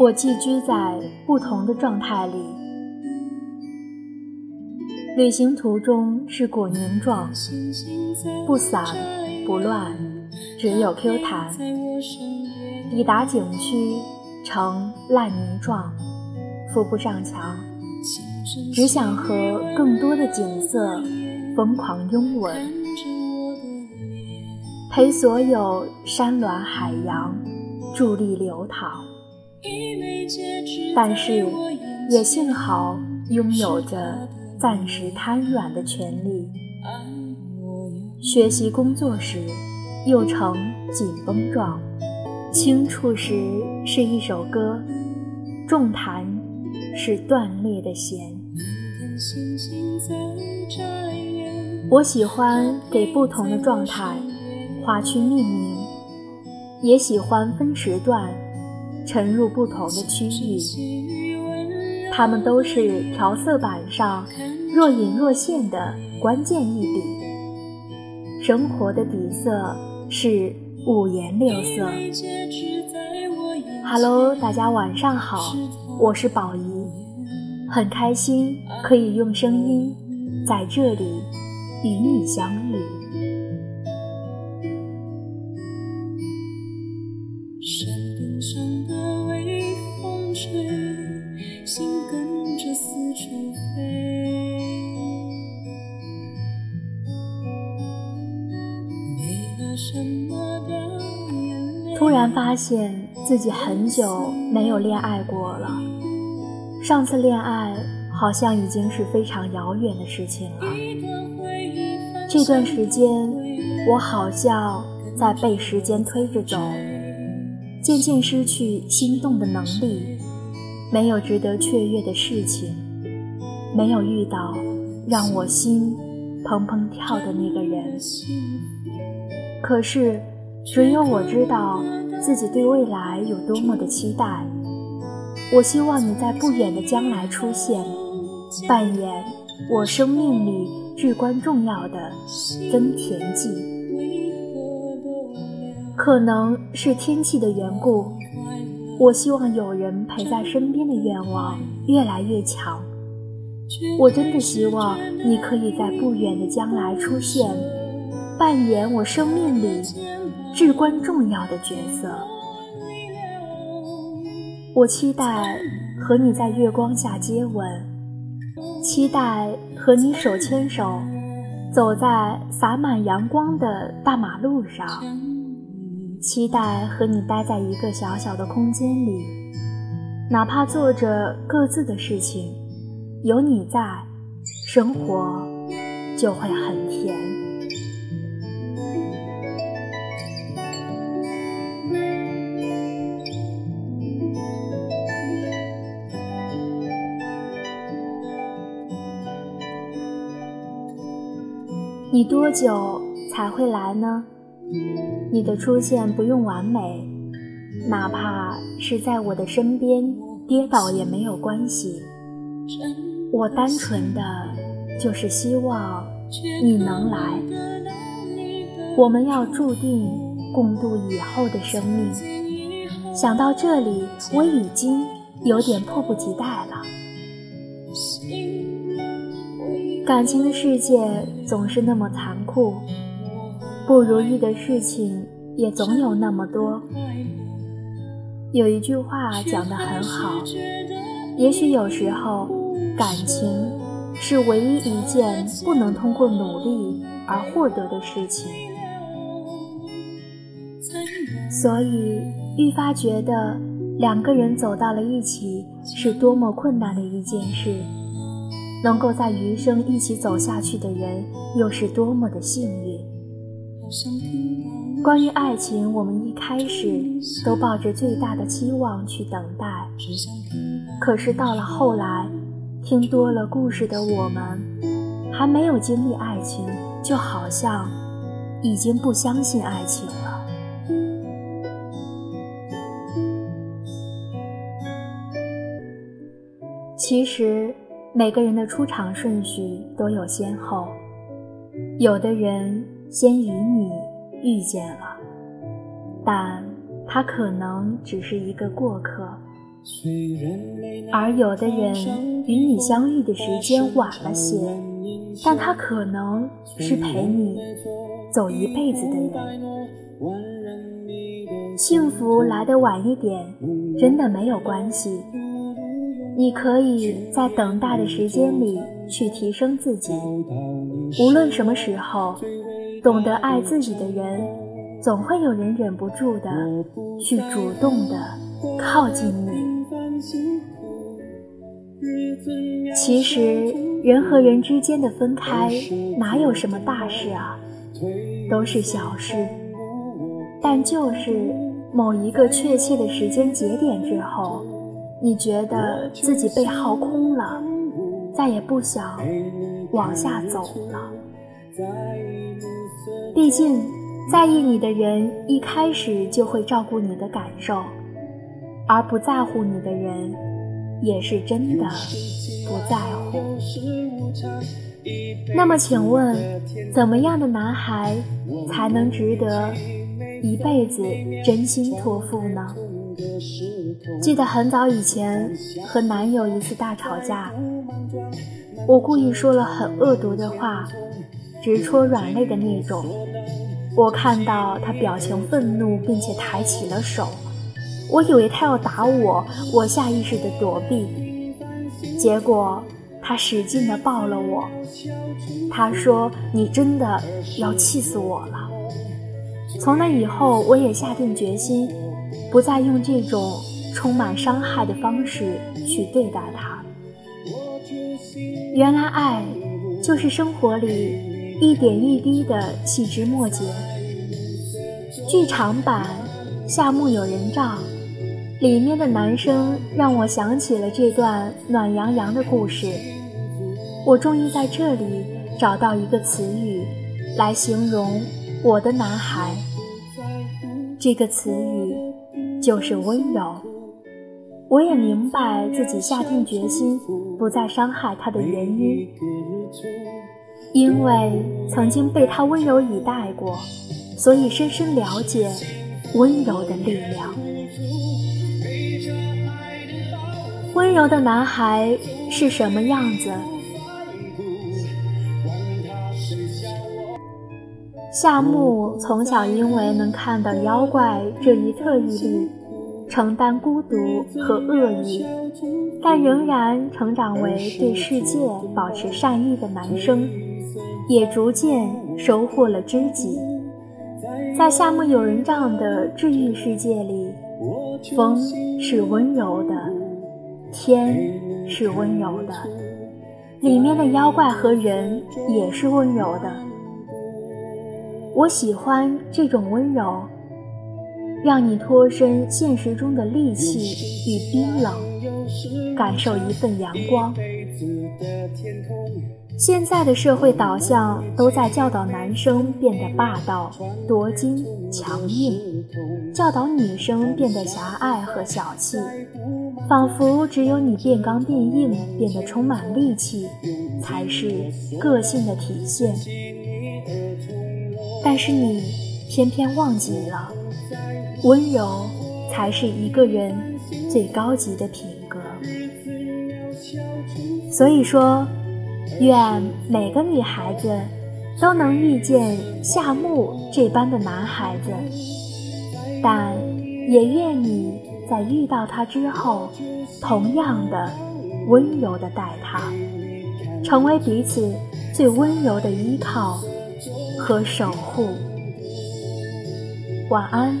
我寄居在不同的状态里。旅行途中是果泥状，不散不乱，只有 Q 弹。抵达景区呈烂泥状，扶不上墙，只想和更多的景色疯狂拥吻，陪所有山峦海洋伫立流淌。但是，也幸好拥有着暂时瘫软的权利。学习工作时，又呈紧绷状；轻触时是一首歌，重弹是断裂的弦。我喜欢给不同的状态划区命名，也喜欢分时段。沉入不同的区域，它们都是调色板上若隐若现的关键一笔。生活的底色是五颜六色。Hello，大家晚上好，我是宝仪，很开心可以用声音在这里与你相遇。突然发现自己很久没有恋爱过了，上次恋爱好像已经是非常遥远的事情了。这段时间，我好像在被时间推着走，渐渐失去心动的能力，没有值得雀跃的事情，没有遇到让我心砰砰跳的那个人。可是。只有我知道自己对未来有多么的期待。我希望你在不远的将来出现，扮演我生命里至关重要的增田记。可能是天气的缘故，我希望有人陪在身边的愿望越来越强。我真的希望你可以在不远的将来出现，扮演我生命里。至关重要的角色，我期待和你在月光下接吻，期待和你手牵手走在洒满阳光的大马路上，期待和你待在一个小小的空间里，哪怕做着各自的事情，有你在，生活就会很甜。你多久才会来呢？你的出现不用完美，哪怕是在我的身边跌倒也没有关系。我单纯的就是希望你能来，我们要注定共度以后的生命。想到这里，我已经有点迫不及待了。感情的世界总是那么残酷，不如意的事情也总有那么多。有一句话讲得很好，也许有时候感情是唯一一件不能通过努力而获得的事情，所以愈发觉得两个人走到了一起是多么困难的一件事。能够在余生一起走下去的人，又是多么的幸运。关于爱情，我们一开始都抱着最大的期望去等待，可是到了后来，听多了故事的我们，还没有经历爱情，就好像已经不相信爱情了。其实。每个人的出场顺序都有先后，有的人先与你遇见了，但他可能只是一个过客，而有的人与你相遇的时间晚了些，但他可能是陪你走一辈子的人。幸福来得晚一点，真的没有关系。你可以在等待的时间里去提升自己。无论什么时候，懂得爱自己的人，总会有人忍不住的去主动的靠近你。其实，人和人之间的分开，哪有什么大事啊，都是小事。但就是某一个确切的时间节点之后，你觉得自己被耗空了，再也不想往下走了。毕竟，在意你的人一开始就会照顾你的感受。而不在乎你的人，也是真的不在乎。那么，请问，怎么样的男孩才能值得一辈子真心托付呢？记得很早以前和男友一次大吵架，我故意说了很恶毒的话，直戳软肋的那种。我看到他表情愤怒，并且抬起了手。我以为他要打我，我下意识的躲避，结果他使劲的抱了我。他说：“你真的要气死我了。”从那以后，我也下定决心，不再用这种充满伤害的方式去对待他。原来爱，就是生活里一点一滴的细枝末节。剧场版《夏目友人帐》。里面的男生让我想起了这段暖洋洋的故事。我终于在这里找到一个词语，来形容我的男孩。这个词语就是温柔。我也明白自己下定决心不再伤害他的原因，因为曾经被他温柔以待过，所以深深了解温柔的力量。温柔的男孩是什么样子？夏目从小因为能看到妖怪这一特异力，承担孤独和恶意，但仍然成长为对世界保持善意的男生，也逐渐收获了知己。在夏目友人帐的治愈世界里，风是温柔的。天是温柔的，里面的妖怪和人也是温柔的。我喜欢这种温柔，让你脱身现实中的戾气与冰冷，感受一份阳光。现在的社会导向都在教导男生变得霸道、夺金、强硬，教导女生变得狭隘和小气，仿佛只有你变刚变硬、变得充满戾气，才是个性的体现。但是你偏偏忘记了，温柔才是一个人最高级的品格。所以说。愿每个女孩子都能遇见夏木这般的男孩子，但也愿你在遇到他之后，同样的温柔的待他，成为彼此最温柔的依靠和守护。晚安，